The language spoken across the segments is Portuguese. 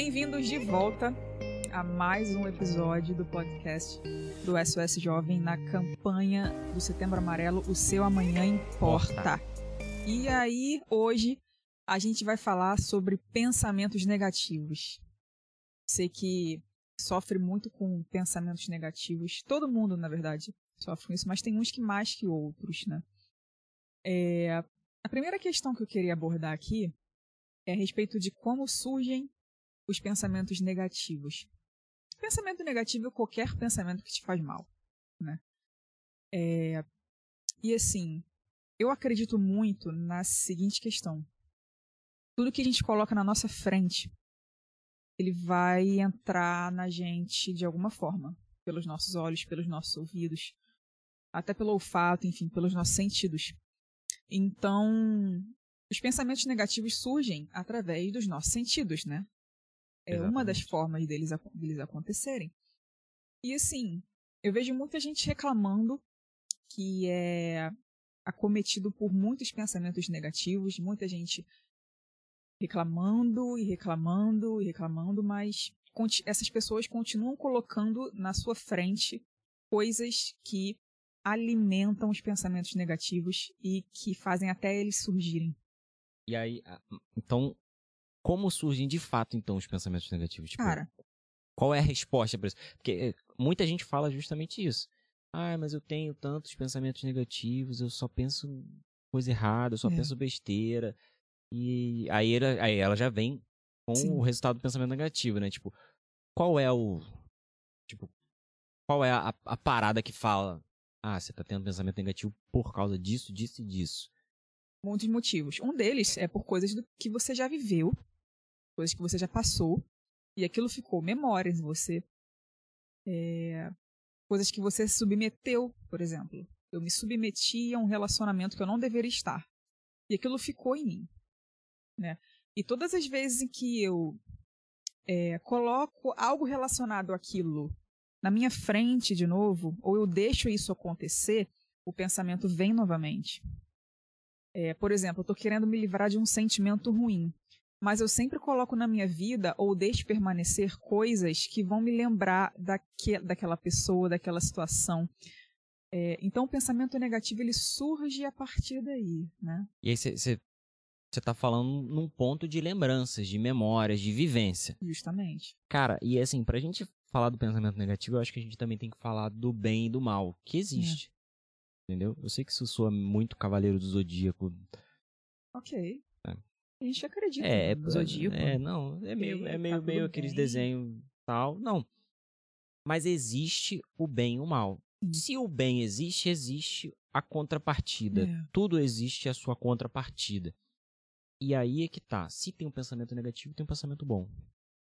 Bem-vindos de volta a mais um episódio do podcast do SOS Jovem na campanha do Setembro Amarelo O Seu Amanhã Importa. E aí, hoje, a gente vai falar sobre pensamentos negativos. Sei que sofre muito com pensamentos negativos. Todo mundo, na verdade, sofre com isso, mas tem uns que mais que outros, né? É... A primeira questão que eu queria abordar aqui é a respeito de como surgem os pensamentos negativos. Pensamento negativo é qualquer pensamento que te faz mal, né? É... E assim, eu acredito muito na seguinte questão. Tudo que a gente coloca na nossa frente, ele vai entrar na gente de alguma forma. Pelos nossos olhos, pelos nossos ouvidos, até pelo olfato, enfim, pelos nossos sentidos. Então, os pensamentos negativos surgem através dos nossos sentidos, né? É Exatamente. uma das formas deles, deles acontecerem. E assim, eu vejo muita gente reclamando que é acometido por muitos pensamentos negativos, muita gente reclamando e reclamando e reclamando, mas essas pessoas continuam colocando na sua frente coisas que alimentam os pensamentos negativos e que fazem até eles surgirem. E aí, então, como surgem de fato, então, os pensamentos negativos? Tipo, Cara. Qual é a resposta para isso? Porque eh, muita gente fala justamente isso. Ah, mas eu tenho tantos pensamentos negativos, eu só penso coisa errada, eu só é. penso besteira. E aí ela, aí ela já vem com Sim. o resultado do pensamento negativo, né? Tipo, qual é o. Tipo, qual é a, a parada que fala. Ah, você tá tendo pensamento negativo por causa disso, disso e disso. Muitos motivos. Um deles é por coisas que você já viveu coisas que você já passou, e aquilo ficou memórias em você. É, coisas que você se submeteu, por exemplo. Eu me submeti a um relacionamento que eu não deveria estar. E aquilo ficou em mim. Né? E todas as vezes em que eu é, coloco algo relacionado àquilo na minha frente de novo, ou eu deixo isso acontecer, o pensamento vem novamente. É, por exemplo, eu estou querendo me livrar de um sentimento ruim mas eu sempre coloco na minha vida ou deixo permanecer coisas que vão me lembrar daque, daquela pessoa, daquela situação. É, então o pensamento negativo ele surge a partir daí, né? E aí você está falando num ponto de lembranças, de memórias, de vivência. Justamente. Cara, e assim, pra gente falar do pensamento negativo, eu acho que a gente também tem que falar do bem e do mal, que existe. É. Entendeu? Eu sei que isso soa muito Cavaleiro do Zodíaco. Ok. A gente acredita é, no Zodíaco. É, não, é meio, é meio, tá meio aqueles desenhos tal. Não. Mas existe o bem e o mal. Sim. Se o bem existe, existe a contrapartida. É. Tudo existe a sua contrapartida. E aí é que tá. Se tem um pensamento negativo, tem um pensamento bom.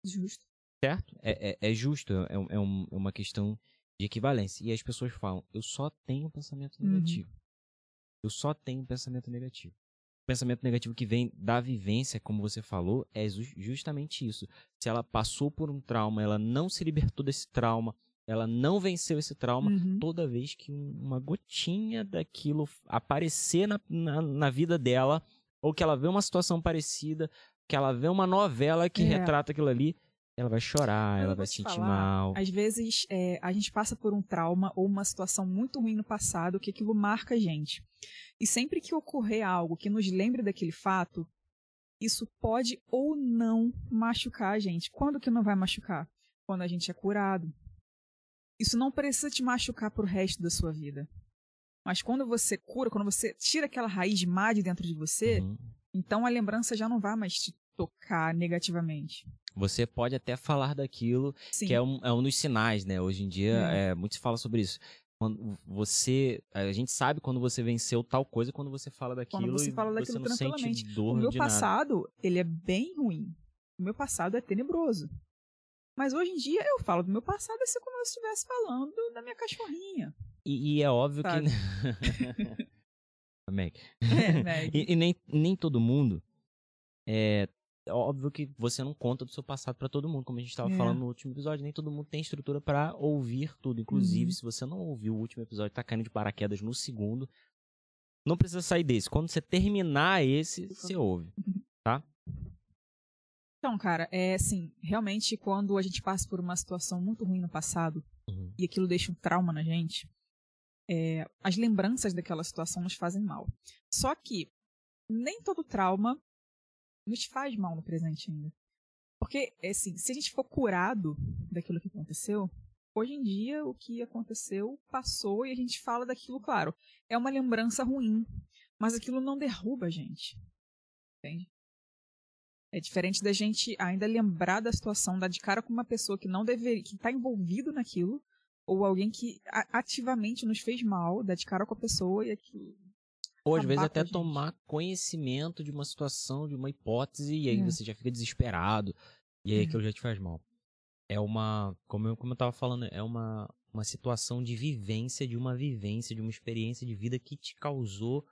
Justo. Certo? É, é, é justo. É, é, um, é, uma questão de equivalência. E as pessoas falam, eu só tenho pensamento uhum. negativo. Uhum. Eu só tenho pensamento negativo pensamento negativo que vem da vivência, como você falou, é justamente isso. Se ela passou por um trauma, ela não se libertou desse trauma, ela não venceu esse trauma, uhum. toda vez que uma gotinha daquilo aparecer na, na, na, vida dela, ou que ela vê uma situação parecida, que ela vê uma novela que é. retrata aquilo ali, ela vai chorar, ela vai se sentir falar, mal. Às vezes é, a gente passa por um trauma ou uma situação muito ruim no passado que aquilo marca a gente. E sempre que ocorrer algo que nos lembre daquele fato, isso pode ou não machucar a gente. Quando que não vai machucar? Quando a gente é curado. Isso não precisa te machucar pro resto da sua vida. Mas quando você cura, quando você tira aquela raiz má de dentro de você, uhum. então a lembrança já não vai mais te tocar negativamente. Você pode até falar daquilo, Sim. que é um, é um dos sinais, né? Hoje em dia, é. É, muito se fala sobre isso quando você a gente sabe quando você venceu tal coisa quando você fala daquilo quando você fala daquilo você não sente dor o meu passado nada. ele é bem ruim o meu passado é tenebroso mas hoje em dia eu falo do meu passado assim como eu estivesse falando da minha cachorrinha e, e é óbvio sabe? que Meg. É, Meg. e, e nem, nem todo mundo é, óbvio que você não conta do seu passado para todo mundo, como a gente estava é. falando no último episódio, nem todo mundo tem estrutura para ouvir tudo. Inclusive, uhum. se você não ouviu o último episódio, tá caindo de paraquedas no segundo, não precisa sair desse. Quando você terminar esse, você ouve, tá? Então, cara, é assim, realmente quando a gente passa por uma situação muito ruim no passado Uhum. e aquilo deixa um trauma na gente, é, as lembranças daquela situação nos fazem mal. Só que nem todo trauma nos faz mal no presente ainda. Porque, assim, se a gente for curado daquilo que aconteceu, hoje em dia o que aconteceu passou e a gente fala daquilo, claro, é uma lembrança ruim, mas aquilo não derruba a gente. Entende? É diferente da gente ainda lembrar da situação, dar de cara com uma pessoa que não deveria, que está envolvido naquilo, ou alguém que ativamente nos fez mal, dar de cara com a pessoa e aquilo. Ou às vezes até tomar conhecimento de uma situação, de uma hipótese, e aí É. você já fica desesperado, e aí É. aquilo já te faz mal. É uma, como eu, como eu tava falando, é uma, uma situação de vivência, de uma vivência, de uma experiência de vida que te causou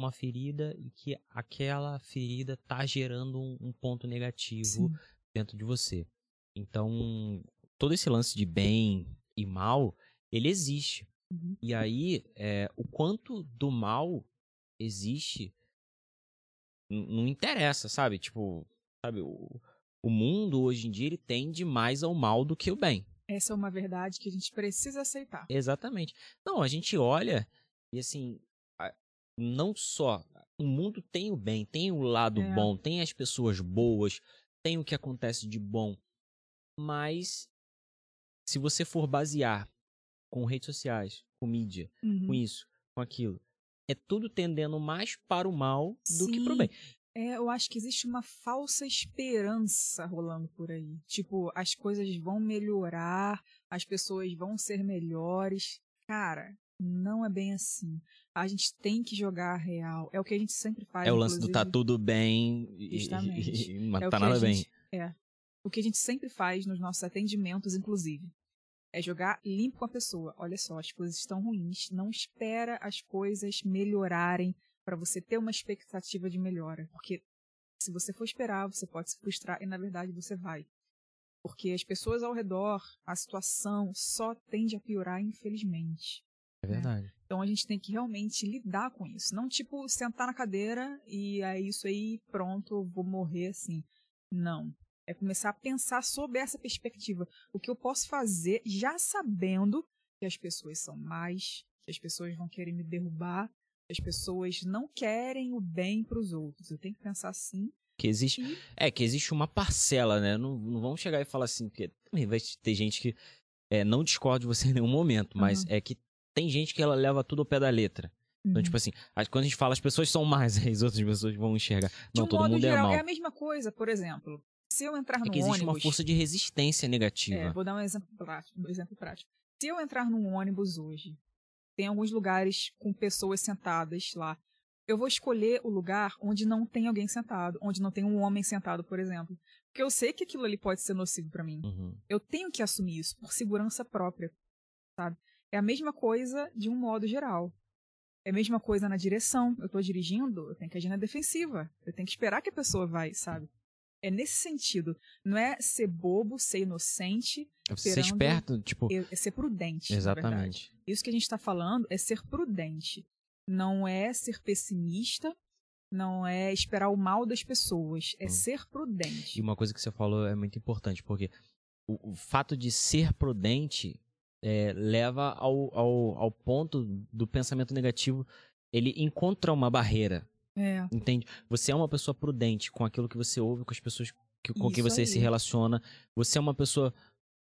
uma ferida e que aquela ferida tá gerando um, um ponto negativo Sim. dentro de você. Então, todo esse lance de bem e mal, ele existe. Uhum. E aí, é, o quanto do mal existe não interessa, sabe? Tipo, sabe, o, o mundo hoje em dia ele tende mais ao mal do que o bem. Essa é uma verdade que a gente precisa aceitar. Exatamente. Não, a gente olha e assim, não só o mundo tem o bem, tem o lado É. bom, tem as pessoas boas, tem o que acontece de bom, mas se você for basear com redes sociais, com mídia, Uhum. com isso, com aquilo, é tudo tendendo mais para o mal do que para o Sim. bem. É, eu acho que existe uma falsa esperança rolando por aí. Tipo, as coisas vão melhorar, as pessoas vão ser melhores. Cara, não é bem assim. A gente tem que jogar a real. É o que a gente sempre faz. É o lance do tá tudo bem e, Justamente. e- mas É o tá nada bem. gente- É. O que a gente sempre faz nos nossos atendimentos, inclusive. É jogar limpo com a pessoa. Olha só, as coisas estão ruins. Não espera as coisas melhorarem para você ter uma expectativa de melhora. Porque se você for esperar, você pode se frustrar e na verdade você vai. Porque as pessoas ao redor, a situação só tende a piorar, infelizmente. É verdade. Então a gente tem que realmente lidar com isso. Não tipo sentar na cadeira e é isso aí, pronto, vou morrer assim. Não. É começar a pensar sobre essa perspectiva. O que eu posso fazer já sabendo que as pessoas são mais, que as pessoas vão querer me derrubar, que as pessoas não querem o bem para os outros. Eu tenho que pensar assim. Que existe, E, é que existe uma parcela, né? Não, não vamos chegar e falar assim, porque também vai ter gente que é, não discorda de você em nenhum momento, mas Uhum. é que tem gente que ela leva tudo ao pé da letra. Então, Uhum. tipo assim, as- quando a gente fala as pessoas são mais, as outras pessoas vão enxergar. de Não, um todo modo mundo geral, é mal. é a mesma coisa, por exemplo. Se eu entrar É no que existe ônibus, uma força de resistência negativa. É, vou dar um exemplo prático, um exemplo prático. Se eu entrar num ônibus hoje, tem alguns lugares com pessoas sentadas lá. Eu vou escolher o lugar onde não tem alguém sentado, onde não tem um homem sentado, por exemplo. Porque eu sei que aquilo ali pode ser nocivo para mim. Uhum. Eu tenho que assumir isso por segurança própria, sabe? É a mesma coisa de um modo geral. É a mesma coisa na direção. Eu tô dirigindo, eu tenho que agir na defensiva. Eu tenho que esperar que a pessoa vai, sabe? É nesse sentido. Não é ser bobo, ser inocente, É ser esperto, tipo. é ser prudente. Exatamente. Isso que a gente está falando é ser prudente. Não é ser pessimista, não é esperar o mal das pessoas. É Hum. ser prudente. E uma coisa que você falou é muito importante, porque o, o fato de ser prudente é, leva ao, ao, ao ponto do pensamento negativo. Ele encontra uma barreira, É. entende? Você é uma pessoa prudente com aquilo que você ouve, com as pessoas que, com quem Isso você se aí. relaciona. Você é uma pessoa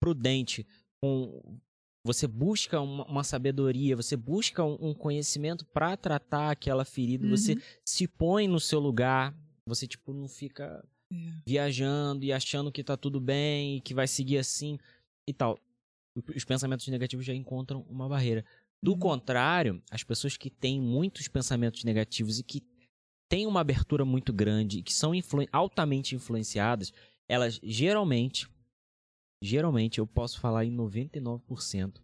prudente com. Você busca uma, uma sabedoria, você busca um, um conhecimento para tratar aquela ferida, você Uhum. se põe no seu lugar, você tipo não fica É. viajando e achando que tá tudo bem e que vai seguir assim e tal. Os pensamentos negativos já encontram uma barreira. Do Uhum. contrário, as pessoas que têm muitos pensamentos negativos e que têm uma abertura muito grande que são influ- altamente influenciadas, elas geralmente, geralmente eu posso falar em 99%,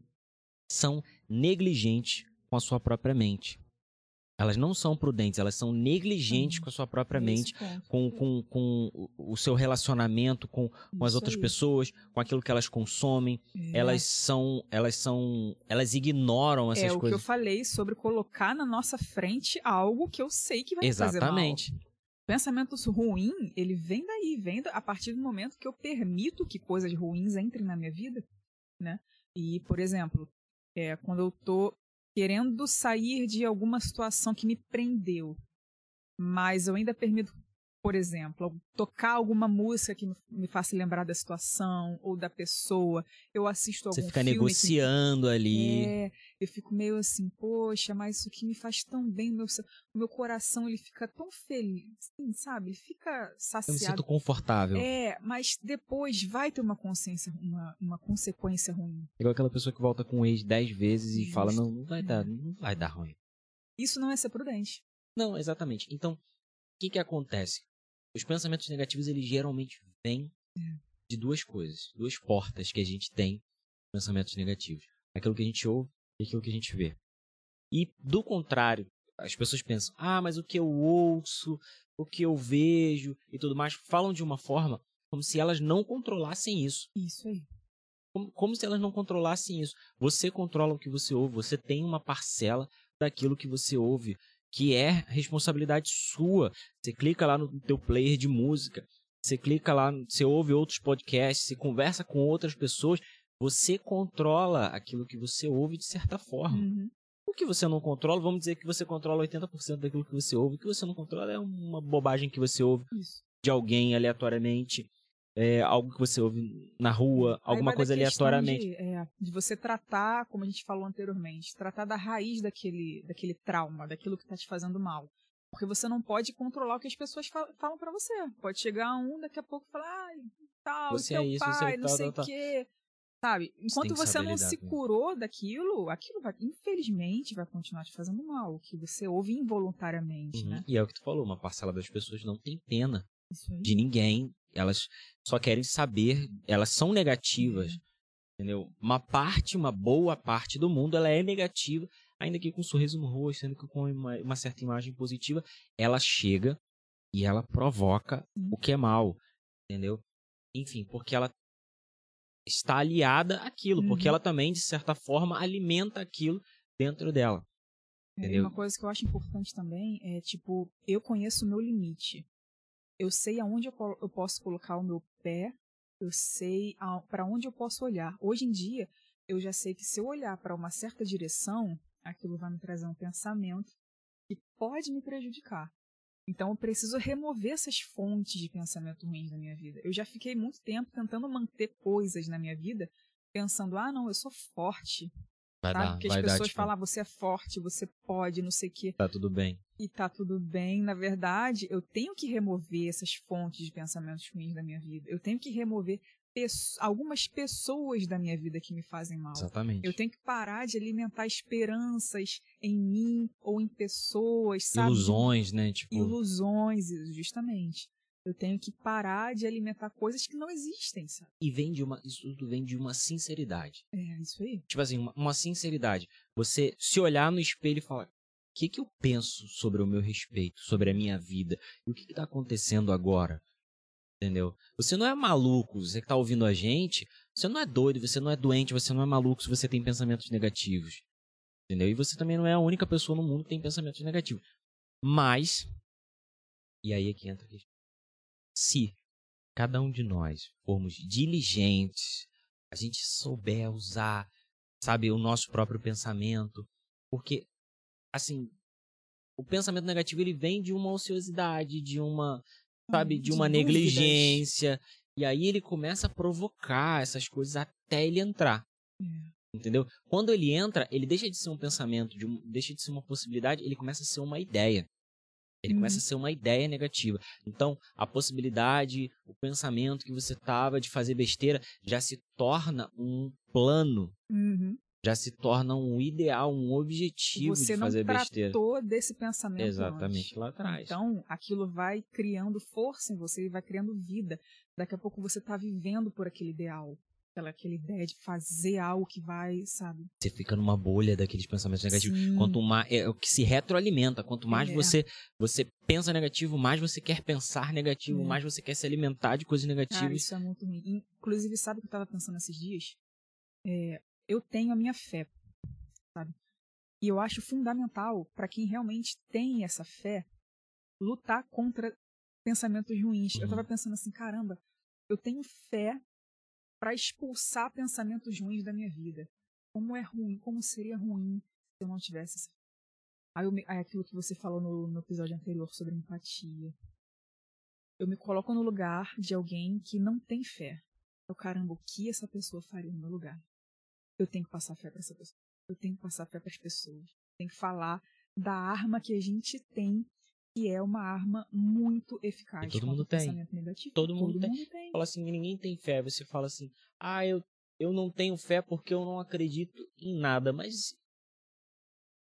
são negligentes com a sua própria mente. Elas não são prudentes, elas são negligentes com a sua própria mente com, com, com o- seu relacionamento com, com as outras aí. pessoas, com aquilo que elas consomem. É. Elas são, elas são, elas ignoram essas é o que eu coisas. falei sobre colocar na nossa frente algo que eu sei que vai me fazer mal. Exatamente. pensamento ruim, ele vem daí, vem a partir do momento que eu permito que coisas ruins entrem na minha vida, né? E, por exemplo, é, quando eu tô querendo sair de alguma situação que me prendeu, mas eu ainda permito por exemplo, tocar alguma música que me faça lembrar da situação ou da pessoa. Eu assisto algum Você fica negociando que... ali. É, eu fico meio assim, poxa, mas isso aqui me faz tão bem, meu, o meu coração ele fica tão feliz, assim, sabe? Ele fica saciado. Eu me sinto confortável. É, mas depois vai ter uma consciência, uma, uma consequência ruim. Igual aquela pessoa que volta com o ex dez vezes e Justo. fala, não, não vai é. dar, não vai dar ruim. Isso não é ser prudente. Não, exatamente. Então, o que que acontece? Os pensamentos negativos, eles geralmente vêm de duas coisas, duas portas que a gente tem pensamentos negativos. Aquilo que a gente ouve e aquilo que a gente vê. E do contrário, as pessoas pensam, ah, mas o que eu ouço, o que eu vejo e tudo mais, falam de uma forma como se elas não controlassem isso. Isso aí. Como, como se elas não controlassem isso. Você controla o que você ouve, você tem uma parcela daquilo que você ouve que é responsabilidade sua. Você clica lá no teu player de música, você clica lá, você ouve outros podcasts, você conversa com outras pessoas, você controla aquilo que você ouve de certa forma. Uhum. O que você não controla, vamos dizer que você controla 80% daquilo que você ouve. O que você não controla é uma bobagem que você ouve Isso. de alguém aleatoriamente é, algo que você ouve na rua, alguma coisa aleatoriamente. De, é, de, você tratar, como a gente falou anteriormente, tratar da raiz daquele, daquele trauma, daquilo que está te fazendo mal. Porque você não pode controlar o que as pessoas falam, falam para você. Pode chegar um, daqui a pouco falar, ai, tal, você teu é isso, pai, é não tal, sei o quê. Sabe? Enquanto você, você não se curou daquilo, aquilo vai, infelizmente, vai continuar te fazendo mal. O que você ouve involuntariamente, uhum. né? E é o que tu falou, uma parcela das pessoas não tem pena de ninguém. Elas só querem saber, elas são negativas, uhum. entendeu? Uma parte, uma boa parte do mundo, ela é negativa, ainda que com um sorriso no rosto, sendo que com uma, uma certa imagem positiva, ela chega e ela provoca uhum. o que é mal, entendeu? Enfim, porque ela está aliada àquilo, uhum. porque ela também, de certa forma, alimenta aquilo dentro dela. É, entendeu? Uma coisa que eu acho importante também é, tipo, eu conheço o meu limite eu sei aonde eu, eu posso colocar o meu pé, eu sei para onde eu posso olhar. Hoje em dia, eu já sei que se eu olhar para uma certa direção, aquilo vai me trazer um pensamento que pode me prejudicar. Então eu preciso remover essas fontes de pensamento ruins da minha vida. Eu já fiquei muito tempo tentando manter coisas na minha vida, pensando, ah, não, eu sou forte, Vai sabe? dar, Porque as pessoas dar, tipo... falam, ah, você é forte, você pode, não sei o quê. Tá tudo bem. E tá tudo bem. Na verdade, eu tenho que remover essas fontes de pensamentos ruins da minha vida. Eu tenho que remover algumas pessoas da minha vida que me fazem mal. Exatamente. Eu tenho que parar de alimentar esperanças em mim ou em pessoas, sabe? Ilusões, né? Tipo... Ilusões, justamente. Eu tenho que parar de alimentar coisas que não existem, sabe? E vem de uma, isso tudo vem de uma sinceridade. É, isso aí. Tipo assim, uma, uma sinceridade. Você se olhar no espelho e falar: o que, que eu penso sobre o meu respeito, sobre a minha vida? E o que está acontecendo agora? Entendeu? Você não é maluco, você que tá ouvindo a gente, você não é doido, você não é doente, você não é maluco se você tem pensamentos negativos. Entendeu? E você também não é a única pessoa no mundo que tem pensamentos negativos. Mas, e aí é que entra a questão se cada um de nós formos diligentes, a gente souber usar, sabe, o nosso próprio pensamento, porque assim, o pensamento negativo ele vem de uma ociosidade, de uma, sabe, de, uma negligência, e aí ele começa a provocar essas coisas até ele entrar. É. Entendeu? Quando ele entra, ele deixa de ser um pensamento, de um, deixa de ser uma possibilidade, ele começa a ser uma ideia. Ele uhum. começa a ser uma ideia negativa. Então, a possibilidade, o pensamento que você tava de fazer besteira já se torna um plano. Uhum. Já se torna um ideal, um objetivo você de fazer besteira. Você não tratou desse pensamento Exatamente, antes. lá atrás. Então, aquilo vai criando força em você e vai criando vida. Daqui a pouco você está vivendo por aquele ideal aquela, aquela ideia de fazer algo que vai, sabe? Você fica numa bolha daqueles pensamentos negativos. Sim. Quanto mais é o que se retroalimenta, quanto mais é. você você pensa negativo, mais você quer pensar negativo, É. mais você quer se alimentar de coisas Cara, negativas. isso é muito ruim. Inclusive, sabe o que eu tava pensando esses dias? É, eu tenho a minha fé, sabe? E eu acho fundamental para quem realmente tem essa fé lutar contra pensamentos ruins. Uhum. Eu tava pensando assim, caramba, eu tenho fé para expulsar pensamentos ruins da minha vida. Como é ruim, como seria ruim se eu não tivesse essa Aí, me, aí aquilo que você falou no, no episódio anterior sobre empatia. Eu me coloco no lugar de alguém que não tem fé. Eu, caramba, o que essa pessoa faria no meu lugar? Eu tenho que passar fé para essa pessoa. Eu tenho que passar fé para as pessoas. Eu tenho que falar da arma que a gente tem, que é uma arma muito eficaz. E todo mundo tem. Negativo. Todo, mundo, todo tem. mundo tem. Fala assim, ninguém tem fé. Você fala assim, ah, eu, eu não tenho fé porque eu não acredito em nada. Mas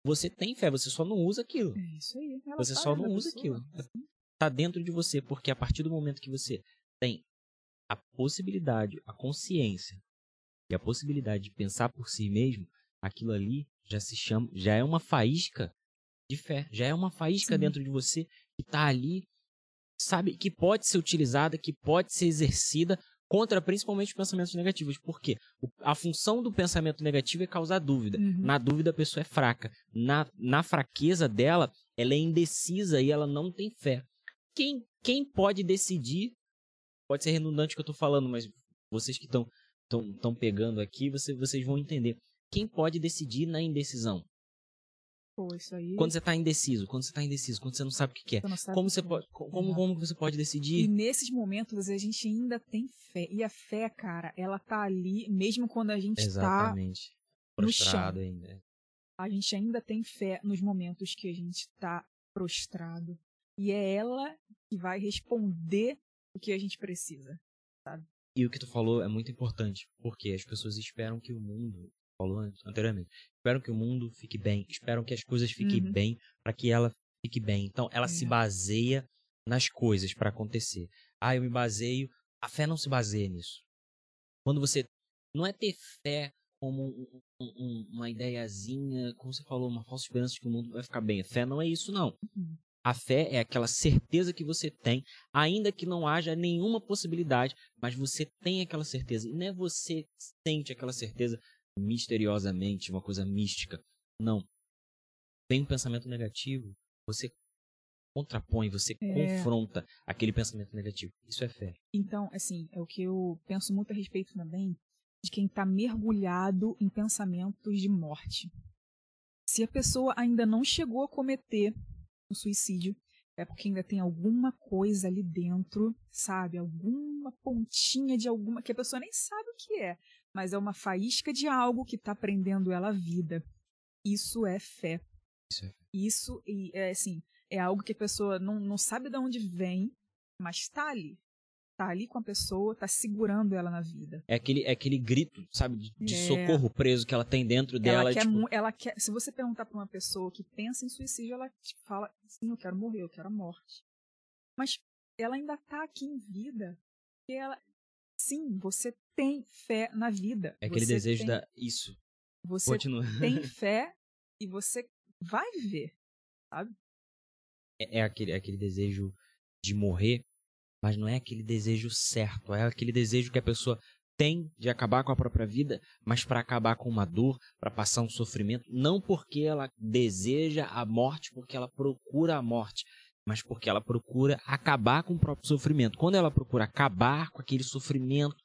você tem fé, você só não usa aquilo. É isso aí. Você só não usa pessoa. aquilo. Tá dentro de você, porque a partir do momento que você tem a possibilidade, a consciência e a possibilidade de pensar por si mesmo, aquilo ali já se chama, já é uma faísca de fé, já é uma faísca Sim. dentro de você que tá ali, sabe, que pode ser utilizada, que pode ser exercida contra principalmente os pensamentos negativos. Por quê? A função do pensamento negativo é causar dúvida. Uhum. Na dúvida, a pessoa é fraca. Na, na fraqueza dela, ela é indecisa e ela não tem fé. Quem, quem pode decidir, pode ser redundante o que eu tô falando, mas vocês que estão tão, tão pegando aqui, você, vocês vão entender. Quem pode decidir na indecisão? Pô, isso aí. Quando você tá indeciso, quando você tá indeciso, quando você não sabe o que não sabe Como que você é. pode, como, como você pode E decidir? nesses momentos a gente ainda tem fé. E a fé, cara, ela tá ali, mesmo quando a gente tá. Exatamente. no Prostrado chão. ainda. A gente ainda tem fé nos momentos que a gente tá prostrado. E é ela que vai responder o que a gente precisa. E o que tu falou é muito importante, porque as pessoas esperam que o mundo, falou anteriormente, esperam que o mundo fique bem, esperam que as coisas fiquem Uhum. bem para que ela fique bem. Então, ela É. se baseia nas coisas para acontecer. Ah, eu me baseio. A fé não se baseia nisso. Quando você não é ter fé como um- um- um- uma ideiazinha, como você falou, uma falsa esperança de que o mundo vai ficar bem. A fé não é isso, não. Uhum. A fé é aquela certeza que você tem, ainda que não haja nenhuma possibilidade, mas você tem aquela certeza. E não é você que sente aquela certeza misteriosamente, uma coisa mística. Não. Vem um pensamento negativo, você contrapõe, você É. confronta aquele pensamento negativo. Isso é fé. Então, assim, é o que eu penso muito a respeito também de quem tá mergulhado em pensamentos de morte. Se a pessoa ainda não chegou a cometer um suicídio, é porque ainda tem alguma coisa ali dentro, sabe? Alguma pontinha de alguma que a pessoa nem sabe o que é, mas é uma faísca de algo que tá prendendo ela à vida. Isso é fé. Isso é. Isso e, é assim, é algo que a pessoa não, não sabe de onde vem, mas tá ali. Tá ali com a pessoa, tá segurando ela na vida. É aquele, é aquele grito, sabe, de, de É. socorro preso que ela tem dentro dela. ela, quer, tipo, ela quer. Se você perguntar pra uma pessoa que pensa em suicídio, ela fala: sim, eu quero morrer, eu quero a morte. Mas ela ainda tá aqui em vida. E ela. Sim, você tem fé na vida. é aquele Você desejo tem- da. Isso. Você Continua. tem fé e você vai viver. é, é aquele, é aquele desejo de morrer, mas não é aquele desejo certo. É aquele desejo que a pessoa tem de acabar com a própria vida, mas para acabar com uma dor, para passar um sofrimento, não porque ela deseja a morte, porque ela procura a morte, mas porque ela procura acabar com o próprio sofrimento. Quando ela procura acabar com aquele sofrimento,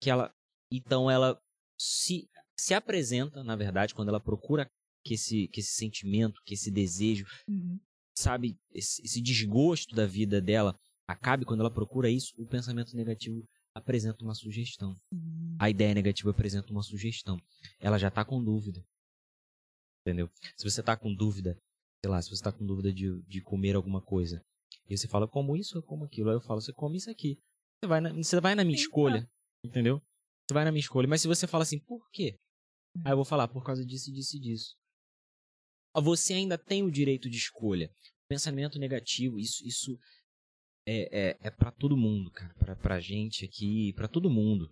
que ela, então ela se se apresenta, na verdade, quando ela procura que esse, que esse sentimento, que esse desejo Uhum. sabe, esse, esse desgosto da vida dela acabe quando ela procura isso, o pensamento negativo apresenta uma sugestão. Sim. A ideia negativa apresenta uma sugestão. Ela já tá com dúvida. Entendeu? Se você tá com dúvida, sei lá, se você tá com dúvida de, de comer alguma coisa, e você fala, como isso ou como aquilo, aí eu falo, você come isso aqui. Você vai na, você vai na minha Sim, escolha. Entendeu? Você vai na minha escolha. Mas se você fala assim, por quê? Aí eu vou falar, por causa disso, disso e disso. Você ainda tem o direito de escolha. Pensamento negativo, isso, isso é, é, é para todo mundo, cara. Pra, pra gente aqui, pra todo mundo.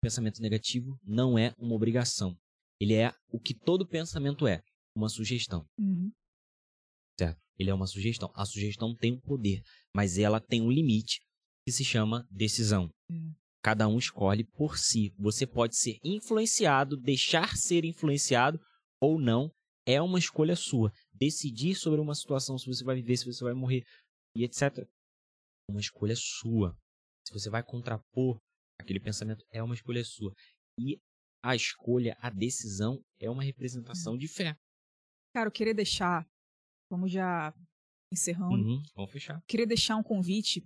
Pensamento negativo não é uma obrigação. Ele é o que todo pensamento é, uma sugestão. Uhum. Certo? Ele é uma sugestão. A sugestão tem um poder, mas ela tem um limite que se chama decisão. Hum. Cada um escolhe por si. Você pode ser influenciado, deixar ser influenciado ou não. É uma escolha sua. Decidir sobre uma situação, se você vai viver, se você vai morrer e etc. uma escolha sua. Se você vai contrapor aquele pensamento, é uma escolha sua. E a escolha, a decisão é uma representação de fé. Cara, eu queria deixar, vamos já encerrando. Uhum, vamos fechar. Queria deixar um convite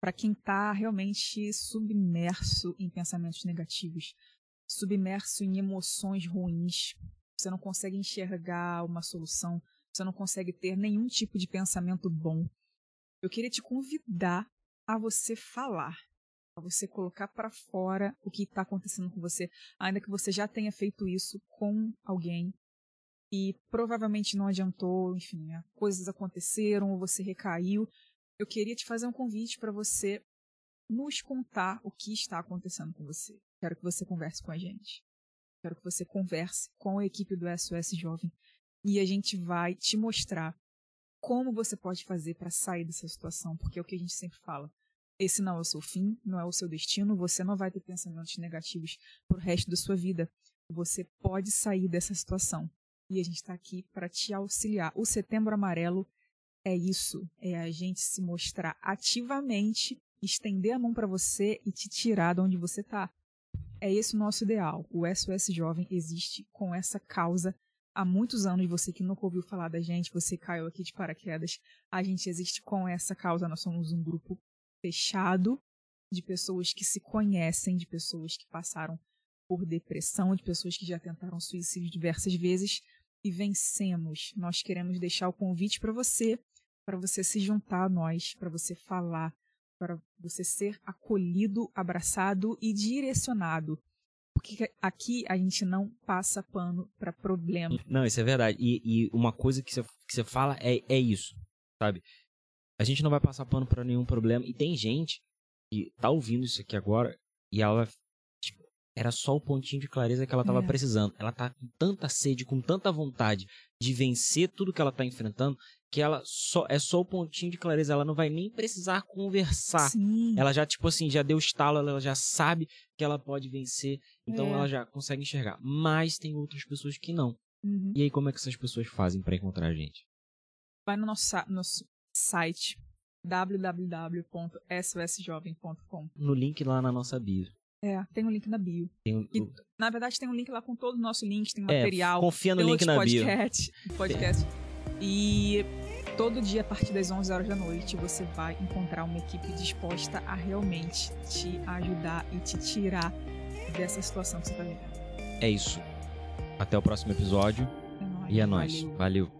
para quem está realmente submerso em pensamentos negativos, submerso em emoções ruins. Você não consegue enxergar uma solução, você não consegue ter nenhum tipo de pensamento bom. Eu queria te convidar a você falar, a você colocar para fora o que está acontecendo com você, ainda que você já tenha feito isso com alguém e provavelmente não adiantou, enfim, né? coisas aconteceram, ou você recaiu. Eu queria te fazer um convite para você nos contar o que está acontecendo com você. Quero que você converse com a gente. Quero que você converse com a equipe do SOS Jovem e a gente vai te mostrar como você pode fazer para sair dessa situação, porque é o que a gente sempre fala. Esse não é o seu fim, não é o seu destino, você não vai ter pensamentos negativos pro resto da sua vida. Você pode sair dessa situação e a gente está aqui para te auxiliar. O Setembro Amarelo é isso, é a gente se mostrar ativamente, estender a mão para você e te tirar de onde você está. É esse o nosso ideal. O SOS Jovem existe com essa causa há muitos anos. Você que nunca ouviu falar da gente, você caiu aqui de paraquedas. A gente existe com essa causa. Nós somos um grupo fechado de pessoas que se conhecem, de pessoas que passaram por depressão, de pessoas que já tentaram suicídio diversas vezes e vencemos. Nós queremos deixar o convite para você, para você se juntar a nós, para você falar, para você ser acolhido, abraçado e direcionado. Porque aqui a gente não passa pano para problema. Não, isso é verdade. E, e uma coisa que você, que você fala é, é isso, sabe? A gente não vai passar pano para nenhum problema. E tem gente que tá ouvindo isso aqui agora e ela era só o pontinho de clareza que ela estava é. precisando. Ela tá com tanta sede, com tanta vontade de vencer tudo que ela tá enfrentando, que ela só é só o pontinho de clareza, ela não vai nem precisar conversar. Sim. Ela já tipo assim, já deu estalo, ela já sabe que ela pode vencer, então é. ela já consegue enxergar. Mas tem outras pessoas que não. Uhum. E aí como é que essas pessoas fazem para encontrar a gente? Vai no nosso, nosso site www.sosjovem.com. No link lá na nossa bio. É, tem um link na bio. Um... E, na verdade, tem um link lá com todo o nosso link, tem é, material. É, confia no link na podcast, bio. Podcast. E todo dia, a partir das 11 horas da noite, você vai encontrar uma equipe disposta a realmente te ajudar e te tirar dessa situação que você está vivendo. É isso. Até o próximo episódio. É nóis. E é nóis. Valeu. Valeu.